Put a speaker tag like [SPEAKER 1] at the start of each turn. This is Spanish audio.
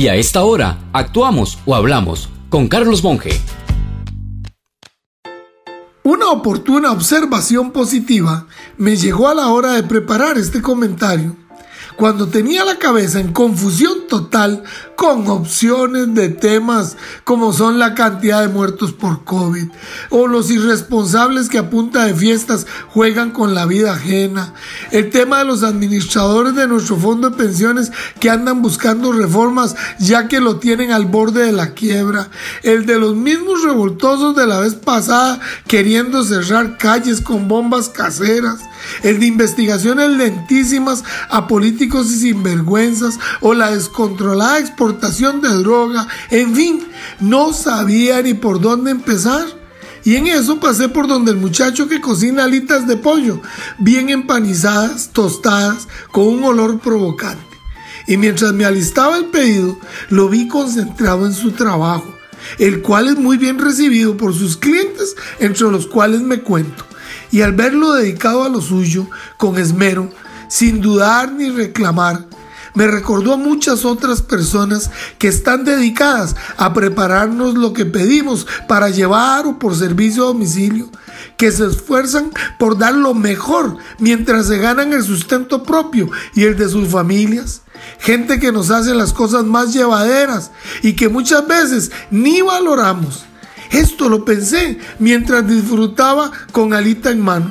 [SPEAKER 1] Y a esta hora, actuamos o hablamos con Carlos Monge.
[SPEAKER 2] Una oportuna observación positiva me llegó a la hora de preparar este comentario cuando tenía la cabeza en confusión total con opciones de temas como son la cantidad de muertos por COVID o los irresponsables que a punta de fiestas juegan con la vida ajena, el tema de los administradores de nuestro fondo de pensiones que andan buscando reformas ya que lo tienen al borde de la quiebra, el de los mismos revoltosos de la vez pasada queriendo cerrar calles con bombas caseras, el de investigaciones lentísimas a políticos y sinvergüenzas o la descontrolada exportación de droga, en fin, no sabía ni por dónde empezar. Y en eso pasé por donde el muchacho que cocina alitas de pollo, bien empanizadas, tostadas, con un olor provocante. Y mientras me alistaba el pedido, lo vi concentrado en su trabajo, el cual es muy bien recibido por sus clientes, entre los cuales me cuento y al verlo dedicado a lo suyo, con esmero, sin dudar ni reclamar, me recordó a muchas otras personas que están dedicadas a prepararnos lo que pedimos para llevar o por servicio a domicilio, que se esfuerzan por dar lo mejor mientras se ganan el sustento propio y el de sus familias. Gente que nos hace las cosas más llevaderas y que muchas veces ni valoramos. Esto lo pensé mientras disfrutaba con alita en mano.